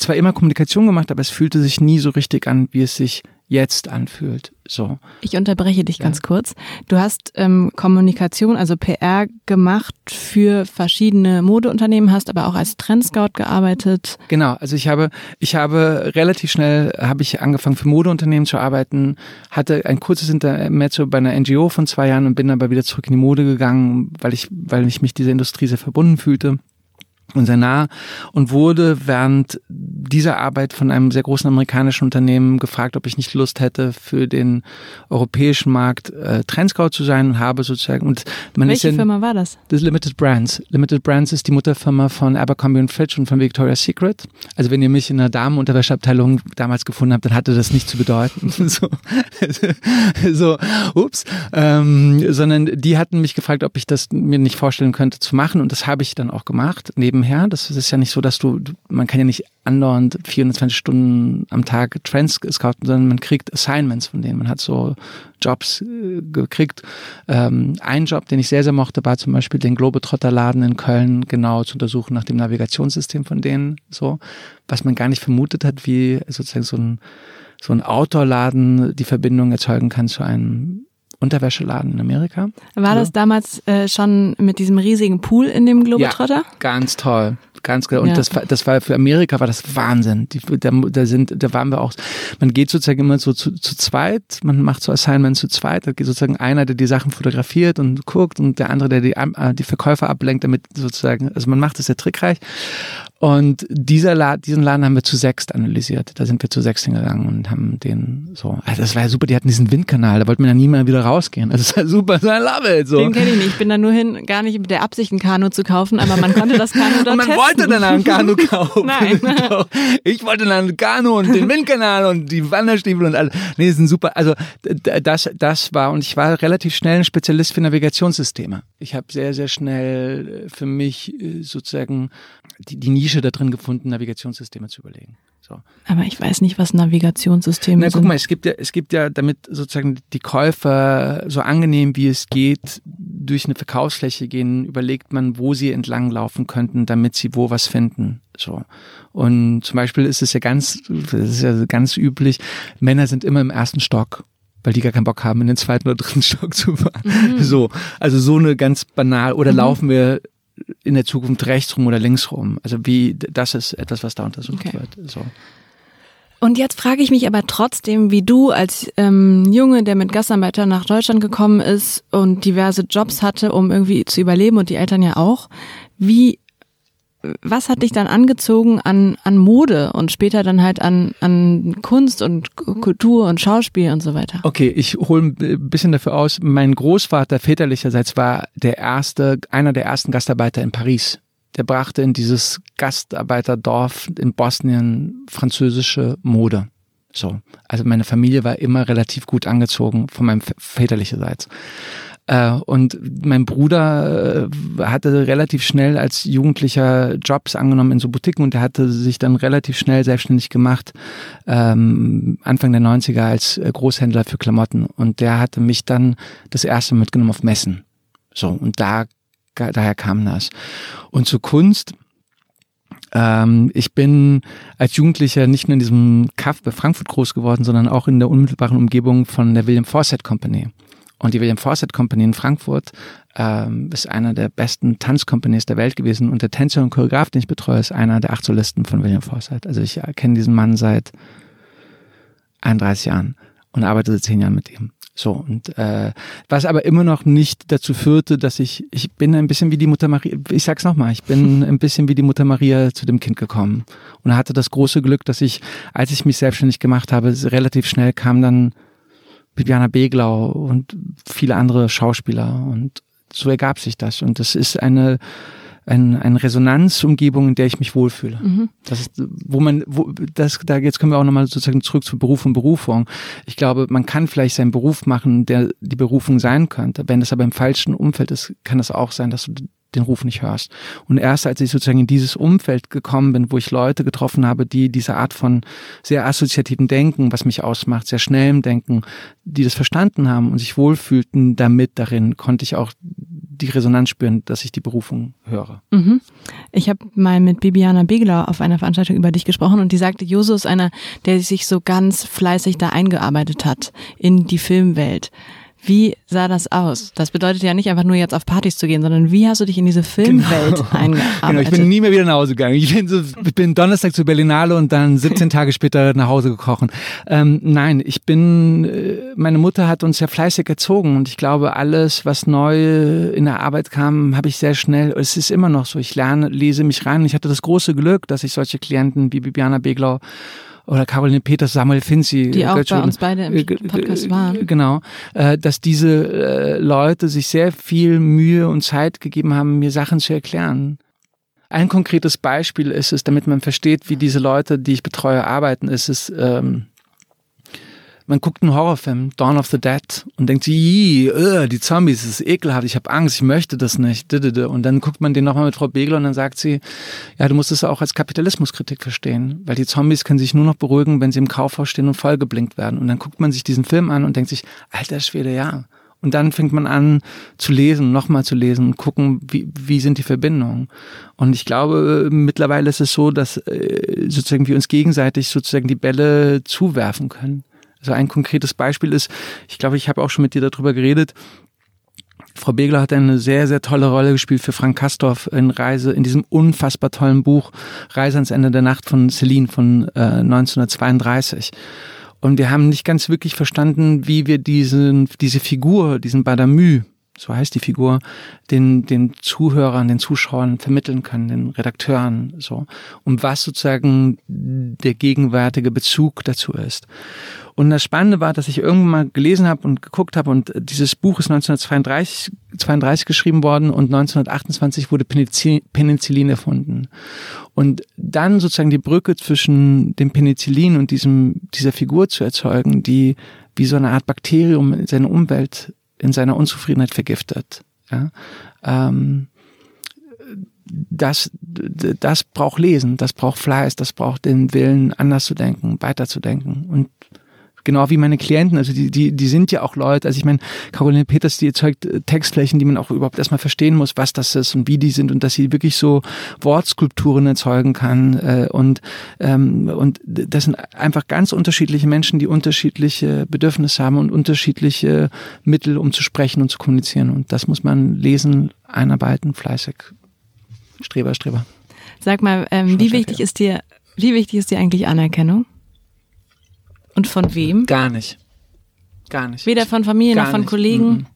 zwar immer Kommunikation gemacht, aber es fühlte sich nie so richtig an, wie es sich jetzt anfühlt. So. Ich unterbreche dich ja. ganz kurz. Du hast ähm, Kommunikation, also PR gemacht für verschiedene Modeunternehmen, hast aber auch als Trendscout gearbeitet. Genau, also ich habe, ich habe relativ schnell habe ich angefangen für Modeunternehmen zu arbeiten, hatte ein kurzes Intermezzo bei einer NGO von zwei Jahren und bin aber wieder zurück in die Mode gegangen, weil ich, weil ich mich dieser Industrie sehr verbunden fühlte und sehr nah und wurde während dieser Arbeit von einem sehr großen amerikanischen Unternehmen gefragt, ob ich nicht Lust hätte, für den europäischen Markt äh, Trendscout zu sein und habe sozusagen und man Welche ist ja, Firma war das? Das Limited Brands. Limited Brands ist die Mutterfirma von Abercrombie Fitch und von Victoria's Secret. Also wenn ihr mich in der Damenunterwäscheabteilung damals gefunden habt, dann hatte das nicht zu bedeuten. so, so ups. Ähm, sondern die hatten mich gefragt, ob ich das mir nicht vorstellen könnte zu machen und das habe ich dann auch gemacht. Neben nebenher. Das ist ja nicht so, dass du, man kann ja nicht andauernd 24 Stunden am Tag Trends scouten, sondern man kriegt Assignments von denen. Man hat so Jobs äh, gekriegt. Ähm, ein Job, den ich sehr, sehr mochte, war zum Beispiel den Globetrotter-Laden in Köln genau zu untersuchen nach dem Navigationssystem von denen. So, was man gar nicht vermutet hat, wie sozusagen so ein so ein Outdoor-Laden die Verbindung erzeugen kann zu einem Unterwäscheladen in Amerika. War das damals äh, schon mit diesem riesigen Pool in dem Globetrotter? Ja, ganz toll. Ganz genau. Und ja. das, das war für Amerika war das Wahnsinn. Die, da, da sind, da waren wir auch, man geht sozusagen immer so zu, zu zweit, man macht so Assignments zu zweit, da geht sozusagen einer, der die Sachen fotografiert und guckt und der andere, der die, äh, die Verkäufer ablenkt, damit sozusagen, also man macht das sehr trickreich. Und dieser Laden, diesen Laden haben wir zu sechst analysiert. Da sind wir zu sechst hingegangen und haben den so. Also das war ja super, die hatten diesen Windkanal, da wollten wir ja nie mehr wieder rausgehen. Also das war super, so I love it. So. Den kenne ich nicht. Ich bin da nur hin, gar nicht mit der Absicht, ein Kanu zu kaufen, aber man konnte das Kanu dort und man testen. wollte dann ein Kanu kaufen. Nein. ich wollte dann ein Kanu und den Windkanal und die Wanderstiefel und alles. Nee, das sind super. Also das, das war, und ich war relativ schnell ein Spezialist für Navigationssysteme. Ich habe sehr, sehr schnell für mich äh, sozusagen die, die Nische da drin gefunden, Navigationssysteme zu überlegen. So. Aber ich weiß nicht, was Navigationssysteme Na, sind. Guck mal, es gibt ja, es gibt ja damit sozusagen die Käufer so angenehm wie es geht durch eine Verkaufsfläche gehen, überlegt man, wo sie entlang laufen könnten, damit sie wo was finden. So. Und zum Beispiel ist es ja ganz, das ist ja ganz üblich, Männer sind immer im ersten Stock weil die gar keinen Bock haben, in den zweiten oder dritten Stock zu fahren. Mhm. So, also so eine ganz banal. Oder mhm. laufen wir in der Zukunft rechts rum oder links rum. Also wie, das ist etwas, was da untersucht okay. wird. So. Und jetzt frage ich mich aber trotzdem, wie du als ähm, Junge, der mit Gastarbeiter nach Deutschland gekommen ist und diverse Jobs hatte, um irgendwie zu überleben und die Eltern ja auch, wie was hat dich dann angezogen an, an Mode und später dann halt an, an Kunst und Kultur und Schauspiel und so weiter? Okay, ich hole ein bisschen dafür aus. Mein Großvater väterlicherseits war der erste, einer der ersten Gastarbeiter in Paris. Der brachte in dieses Gastarbeiterdorf in Bosnien französische Mode. So. Also meine Familie war immer relativ gut angezogen von meinem väterlicherseits. Äh, und mein Bruder äh, hatte relativ schnell als Jugendlicher Jobs angenommen in so Boutiquen und er hatte sich dann relativ schnell selbstständig gemacht, ähm, Anfang der 90er als äh, Großhändler für Klamotten. Und der hatte mich dann das erste mitgenommen auf Messen. So, und da, daher kam das. Und zur Kunst, ähm, ich bin als Jugendlicher nicht nur in diesem Kaff bei Frankfurt groß geworden, sondern auch in der unmittelbaren Umgebung von der William Fawcett Company. Und die William Fawcett Company in Frankfurt ähm, ist einer der besten Tanzcompanies der Welt gewesen. Und der Tänzer und Choreograf, den ich betreue, ist einer der acht Solisten von William Fawcett. Also ich kenne diesen Mann seit 31 Jahren und arbeite seit zehn Jahren mit ihm. So, und äh, was aber immer noch nicht dazu führte, dass ich, ich bin ein bisschen wie die Mutter Maria, ich sag's nochmal, ich bin ein bisschen wie die Mutter Maria zu dem Kind gekommen und hatte das große Glück, dass ich, als ich mich selbstständig gemacht habe, relativ schnell kam dann Bibiana Beglau und viele andere Schauspieler und so ergab sich das. Und das ist eine, ein, eine Resonanzumgebung, in der ich mich wohlfühle. Mhm. Das ist, wo man, wo, das, da jetzt kommen wir auch nochmal sozusagen zurück zu Beruf und Berufung. Ich glaube, man kann vielleicht seinen Beruf machen, der die Berufung sein könnte. Wenn das aber im falschen Umfeld ist, kann das auch sein, dass du den Ruf nicht hörst. Und erst als ich sozusagen in dieses Umfeld gekommen bin, wo ich Leute getroffen habe, die diese Art von sehr assoziativen Denken, was mich ausmacht, sehr schnellem Denken, die das verstanden haben und sich wohlfühlten damit darin, konnte ich auch die Resonanz spüren, dass ich die Berufung höre. Mhm. Ich habe mal mit Bibiana Begler auf einer Veranstaltung über dich gesprochen und die sagte, Joso ist einer, der sich so ganz fleißig da eingearbeitet hat in die Filmwelt. Wie sah das aus? Das bedeutet ja nicht einfach nur jetzt auf Partys zu gehen, sondern wie hast du dich in diese Filmwelt genau. eingearbeitet? Genau, ich bin nie mehr wieder nach Hause gegangen. Ich bin, so, ich bin Donnerstag zu Berlinale und dann 17 Tage später nach Hause gekrochen. Ähm, nein, ich bin, äh, meine Mutter hat uns ja fleißig erzogen und ich glaube, alles, was neu in der Arbeit kam, habe ich sehr schnell, es ist immer noch so, ich lerne, lese mich rein. Ich hatte das große Glück, dass ich solche Klienten wie Bibiana Beglau oder Caroline Peters, Samuel Finzi. Die auch Götz bei uns beide im Podcast waren. Genau, äh, dass diese äh, Leute sich sehr viel Mühe und Zeit gegeben haben, mir Sachen zu erklären. Ein konkretes Beispiel ist es, damit man versteht, wie diese Leute, die ich betreue, arbeiten, ist es, ähm, man guckt einen Horrorfilm, Dawn of the Dead, und denkt sich, uh, die Zombies, das ist ekelhaft, ich habe Angst, ich möchte das nicht. Und dann guckt man den nochmal mit Frau Begler und dann sagt sie, ja, du musst es auch als Kapitalismuskritik verstehen, weil die Zombies können sich nur noch beruhigen, wenn sie im Kaufhaus stehen und vollgeblinkt werden. Und dann guckt man sich diesen Film an und denkt sich, alter Schwede, ja. Und dann fängt man an zu lesen, nochmal zu lesen und gucken, wie, wie sind die Verbindungen. Und ich glaube, mittlerweile ist es so, dass äh, sozusagen wir uns gegenseitig sozusagen die Bälle zuwerfen können. Also ein konkretes Beispiel ist, ich glaube, ich habe auch schon mit dir darüber geredet, Frau Begler hat eine sehr, sehr tolle Rolle gespielt für Frank Kastorf in Reise, in diesem unfassbar tollen Buch Reise ans Ende der Nacht von Celine von äh, 1932. Und wir haben nicht ganz wirklich verstanden, wie wir diesen, diese Figur, diesen Badamü, so heißt die Figur, den, den Zuhörern, den Zuschauern vermitteln können, den Redakteuren, so. Und was sozusagen der gegenwärtige Bezug dazu ist. Und das Spannende war, dass ich irgendwann mal gelesen habe und geguckt habe und dieses Buch ist 1932 32 geschrieben worden und 1928 wurde Penicillin erfunden. Und dann sozusagen die Brücke zwischen dem Penicillin und diesem, dieser Figur zu erzeugen, die wie so eine Art Bakterium in seine Umwelt, in seiner Unzufriedenheit vergiftet. Ja? Ähm, das, das braucht Lesen, das braucht Fleiß, das braucht den Willen, anders zu denken, weiterzudenken. Und genau wie meine Klienten, also die, die, die sind ja auch Leute, also ich meine, Caroline Peters, die erzeugt äh, Textflächen, die man auch überhaupt erstmal verstehen muss, was das ist und wie die sind und dass sie wirklich so Wortskulpturen erzeugen kann äh, und, ähm, und das sind einfach ganz unterschiedliche Menschen, die unterschiedliche Bedürfnisse haben und unterschiedliche Mittel, um zu sprechen und zu kommunizieren. Und das muss man lesen, einarbeiten, fleißig, Streber, Streber. Sag mal, ähm, wie wichtig ist dir, wie wichtig ist dir eigentlich Anerkennung? Und von wem? Gar nicht. Gar nicht. Weder von Familie noch von nicht. Kollegen?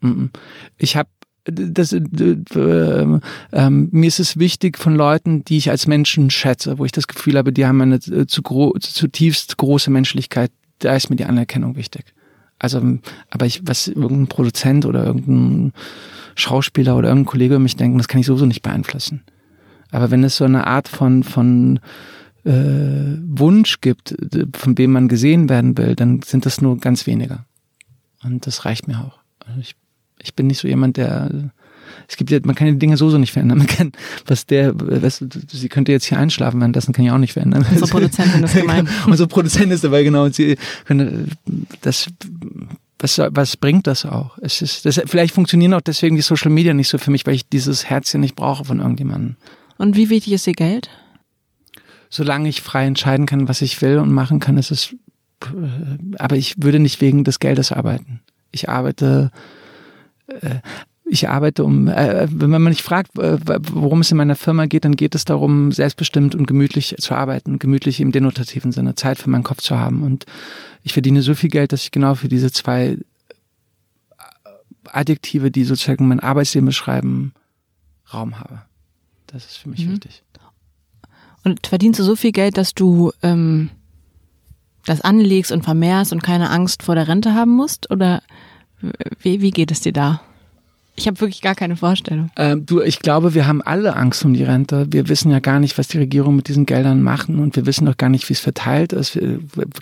Mm -mm. Ich habe das, äh, äh, äh, mir ist es wichtig von Leuten, die ich als Menschen schätze, wo ich das Gefühl habe, die haben eine äh, zu gro zutiefst große Menschlichkeit, da ist mir die Anerkennung wichtig. Also, aber ich, was irgendein Produzent oder irgendein Schauspieler oder irgendein Kollege mich denken, das kann ich sowieso nicht beeinflussen. Aber wenn es so eine Art von, von äh, Wunsch gibt, von dem man gesehen werden will, dann sind das nur ganz weniger. Und das reicht mir auch. Also ich, ich bin nicht so jemand, der es gibt ja, man kann die Dinge so so nicht verändern. Man kann, was der, was, sie könnte jetzt hier einschlafen, währenddessen kann ich auch nicht verändern. Unsere Produzentin ist gemeint. Unsere Produzentin ist dabei, genau. Und sie könnte, das, was, was bringt das auch? Es ist, das, vielleicht funktionieren auch deswegen die Social Media nicht so für mich, weil ich dieses Herzchen nicht brauche von irgendjemandem. Und wie wichtig ist ihr Geld? Solange ich frei entscheiden kann, was ich will und machen kann, ist es, äh, aber ich würde nicht wegen des Geldes arbeiten. Ich arbeite, äh, ich arbeite um, äh, wenn man mich fragt, worum es in meiner Firma geht, dann geht es darum, selbstbestimmt und gemütlich zu arbeiten, gemütlich im denotativen Sinne, Zeit für meinen Kopf zu haben. Und ich verdiene so viel Geld, dass ich genau für diese zwei Adjektive, die sozusagen mein Arbeitsleben beschreiben, Raum habe. Das ist für mich mhm. wichtig. Und verdienst du so viel Geld, dass du ähm, das anlegst und vermehrst und keine Angst vor der Rente haben musst? Oder wie, wie geht es dir da? Ich habe wirklich gar keine Vorstellung. Ähm, du, ich glaube, wir haben alle Angst um die Rente. Wir wissen ja gar nicht, was die Regierung mit diesen Geldern machen und wir wissen doch gar nicht, wie es verteilt ist.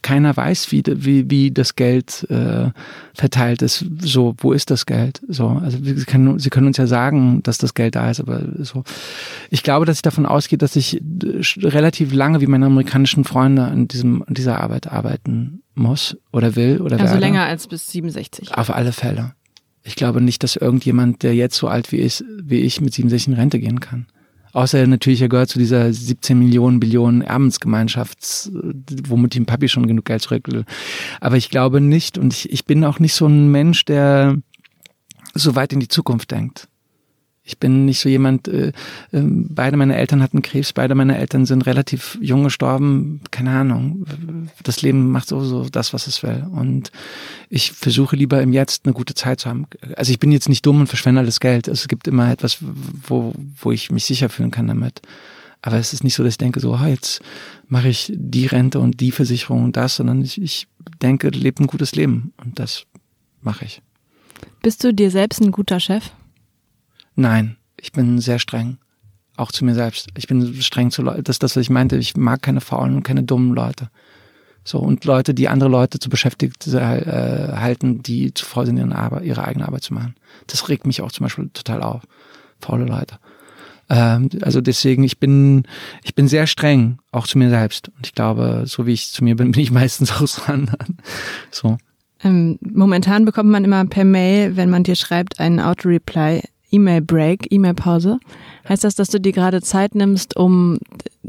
Keiner weiß, wie, wie, wie das Geld äh, verteilt ist. So, wo ist das Geld? So, also sie können, sie können uns ja sagen, dass das Geld da ist, aber so. Ich glaube, dass ich davon ausgehe, dass ich relativ lange wie meine amerikanischen Freunde an diesem, an dieser Arbeit arbeiten muss oder will oder Also werde. länger als bis 67. Auf alle Fälle. Ich glaube nicht, dass irgendjemand, der jetzt so alt wie ich, wie ich mit 67 in Rente gehen kann. Außer natürlich, er gehört zu dieser 17 Millionen Billionen Erbensgemeinschaft, womit ihm Papi schon genug Geld zurück will. Aber ich glaube nicht und ich, ich bin auch nicht so ein Mensch, der so weit in die Zukunft denkt. Ich bin nicht so jemand, äh, äh, beide meine Eltern hatten Krebs, beide meine Eltern sind relativ jung gestorben, keine Ahnung. Das Leben macht sowieso das, was es will. Und ich versuche lieber im Jetzt eine gute Zeit zu haben. Also ich bin jetzt nicht dumm und verschwende alles Geld. Es gibt immer etwas, wo, wo ich mich sicher fühlen kann damit. Aber es ist nicht so, dass ich denke, so, oh, jetzt mache ich die Rente und die Versicherung und das, sondern ich, ich denke, lebe ein gutes Leben. Und das mache ich. Bist du dir selbst ein guter Chef? Nein, ich bin sehr streng. Auch zu mir selbst. Ich bin streng zu Leuten. Das ist das, was ich meinte. Ich mag keine faulen und keine dummen Leute. So, und Leute, die andere Leute zu beschäftigt äh, halten, die zu faul sind, ihre, Arbeit, ihre eigene Arbeit zu machen. Das regt mich auch zum Beispiel total auf. Faule Leute. Ähm, also deswegen, ich bin, ich bin sehr streng, auch zu mir selbst. Und ich glaube, so wie ich zu mir bin, bin ich meistens auch zu anderen. So. Ähm, momentan bekommt man immer per Mail, wenn man dir schreibt, einen Auto-Reply E-Mail-Break, E-Mail-Pause. Heißt das, dass du dir gerade Zeit nimmst, um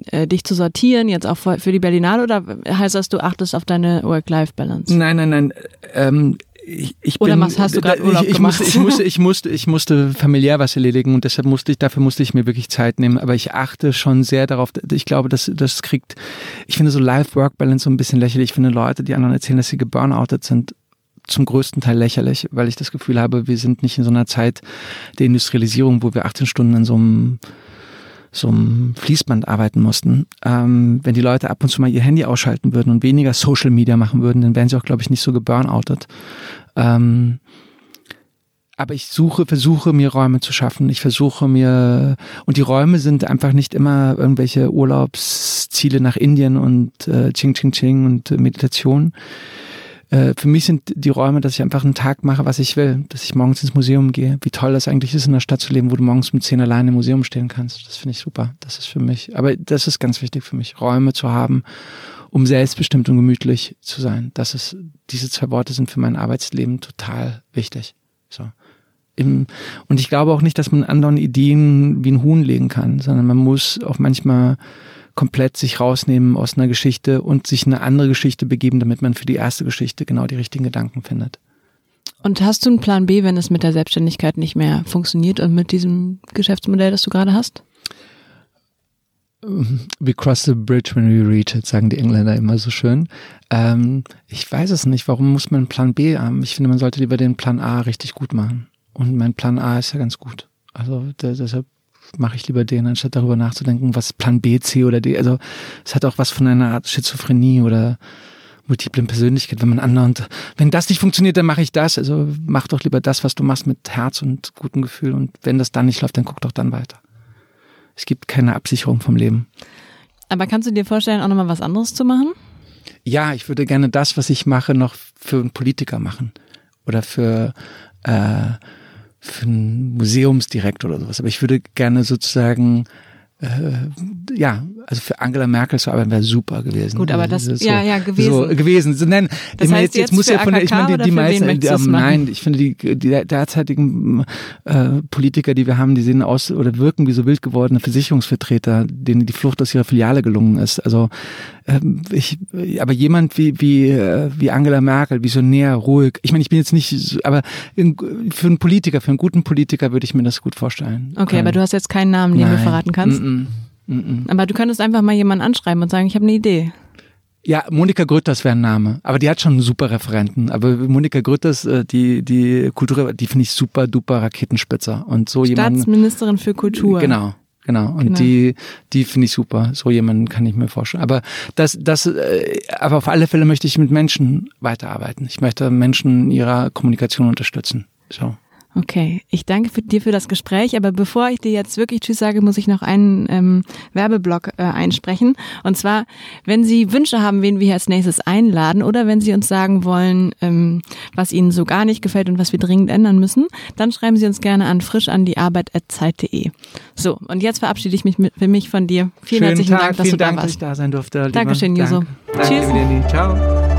äh, dich zu sortieren, jetzt auch für, die Berlinale, oder heißt das, du achtest auf deine Work-Life-Balance? Nein, nein, nein. Ähm, ich, ich Oder bin, machst, hast du gerade Urlaub ich, ich gemacht? Musste, ich, musste, ich, musste, ich musste familiär was erledigen und deshalb musste ich, dafür musste ich mir wirklich Zeit nehmen. Aber ich achte schon sehr darauf, ich glaube, dass das kriegt, ich finde so Life-Work-Balance so ein bisschen lächerlich. Ich finde Leute, die anderen erzählen, dass sie geburnoutet sind, zum größten Teil lächerlich, weil ich das Gefühl habe, wir sind nicht in so einer Zeit der Industrialisierung, wo wir 18 Stunden in so einem so einem Fließband arbeiten mussten. Ähm, wenn die Leute ab und zu mal ihr Handy ausschalten würden und weniger Social Media machen würden, dann wären sie auch, glaube ich, nicht so geburnoutet. Ähm, aber ich suche, versuche mir Räume zu schaffen. Ich versuche mir, und die Räume sind einfach nicht immer irgendwelche Urlaubsziele nach Indien und äh, Ching Ching Ching und äh, Meditation. Äh, für mich sind die Räume, dass ich einfach einen Tag mache, was ich will, dass ich morgens ins Museum gehe. Wie toll das eigentlich ist, in einer Stadt zu leben, wo du morgens mit zehn alleine im Museum stehen kannst. Das finde ich super. Das ist für mich, aber das ist ganz wichtig für mich, Räume zu haben, um selbstbestimmt und gemütlich zu sein. Das ist, diese zwei Worte sind für mein Arbeitsleben total wichtig. So. Im, und ich glaube auch nicht, dass man anderen Ideen wie ein Huhn legen kann, sondern man muss auch manchmal komplett sich rausnehmen aus einer Geschichte und sich eine andere Geschichte begeben, damit man für die erste Geschichte genau die richtigen Gedanken findet. Und hast du einen Plan B, wenn es mit der Selbstständigkeit nicht mehr funktioniert und mit diesem Geschäftsmodell, das du gerade hast? We cross the bridge when we reach it, sagen die Engländer immer so schön. Ähm, ich weiß es nicht, warum muss man einen Plan B haben? Ich finde, man sollte lieber den Plan A richtig gut machen. Und mein Plan A ist ja ganz gut. Also deshalb mache ich lieber den, anstatt darüber nachzudenken, was Plan B, C oder D. Also es hat auch was von einer Art Schizophrenie oder multiplen Persönlichkeit, wenn man anderen, wenn das nicht funktioniert, dann mache ich das. Also mach doch lieber das, was du machst mit Herz und gutem Gefühl. Und wenn das dann nicht läuft, dann guck doch dann weiter. Es gibt keine Absicherung vom Leben. Aber kannst du dir vorstellen, auch nochmal was anderes zu machen? Ja, ich würde gerne das, was ich mache, noch für einen Politiker machen. Oder für äh, für einen Museumsdirektor oder sowas. Aber ich würde gerne sozusagen äh, ja, also für Angela Merkel zu arbeiten wäre super gewesen. Gut, aber das, so, ja, ja, gewesen. So gewesen. So, nein, das heißt jetzt, jetzt muss ja von der, ich meine, die, die meisten, die, ähm, nein, ich finde die, die derzeitigen äh, Politiker, die wir haben, die sehen aus oder wirken wie so wild gewordene Versicherungsvertreter, denen die Flucht aus ihrer Filiale gelungen ist. Also ähm, ich, aber jemand wie wie äh, wie Angela Merkel, visionär, ruhig. Ich meine, ich bin jetzt nicht, aber für einen Politiker, für einen guten Politiker würde ich mir das gut vorstellen. Okay, ähm, aber du hast jetzt keinen Namen, den nein. du verraten kannst. Mm -mm. Mm aber du könntest einfach mal jemanden anschreiben und sagen, ich habe eine Idee. Ja, Monika Grütters wäre ein Name, aber die hat schon einen super Referenten. Aber Monika Grütters, äh, die die Kultur, die finde ich super duper Raketenspitzer und so. Staatsministerin für Kultur. Genau. Genau. Und genau. die, die finde ich super. So jemanden kann ich mir vorstellen. Aber das, das, äh, aber auf alle Fälle möchte ich mit Menschen weiterarbeiten. Ich möchte Menschen in ihrer Kommunikation unterstützen. So. Okay, ich danke für, dir für das Gespräch, aber bevor ich dir jetzt wirklich Tschüss sage, muss ich noch einen ähm, Werbeblock äh, einsprechen. Und zwar, wenn Sie Wünsche haben, wen wir als nächstes einladen oder wenn Sie uns sagen wollen, ähm, was Ihnen so gar nicht gefällt und was wir dringend ändern müssen, dann schreiben Sie uns gerne an frisch an die Arbeit@zeit.de. So, und jetzt verabschiede ich mich mit, für mich von dir. Vielen Schönen herzlichen Tag, Dank, dass du Dank, da dass warst. ich da sein durfte. Dankeschön, Juso. Dank. Tschüss. Danke, Leni. Ciao.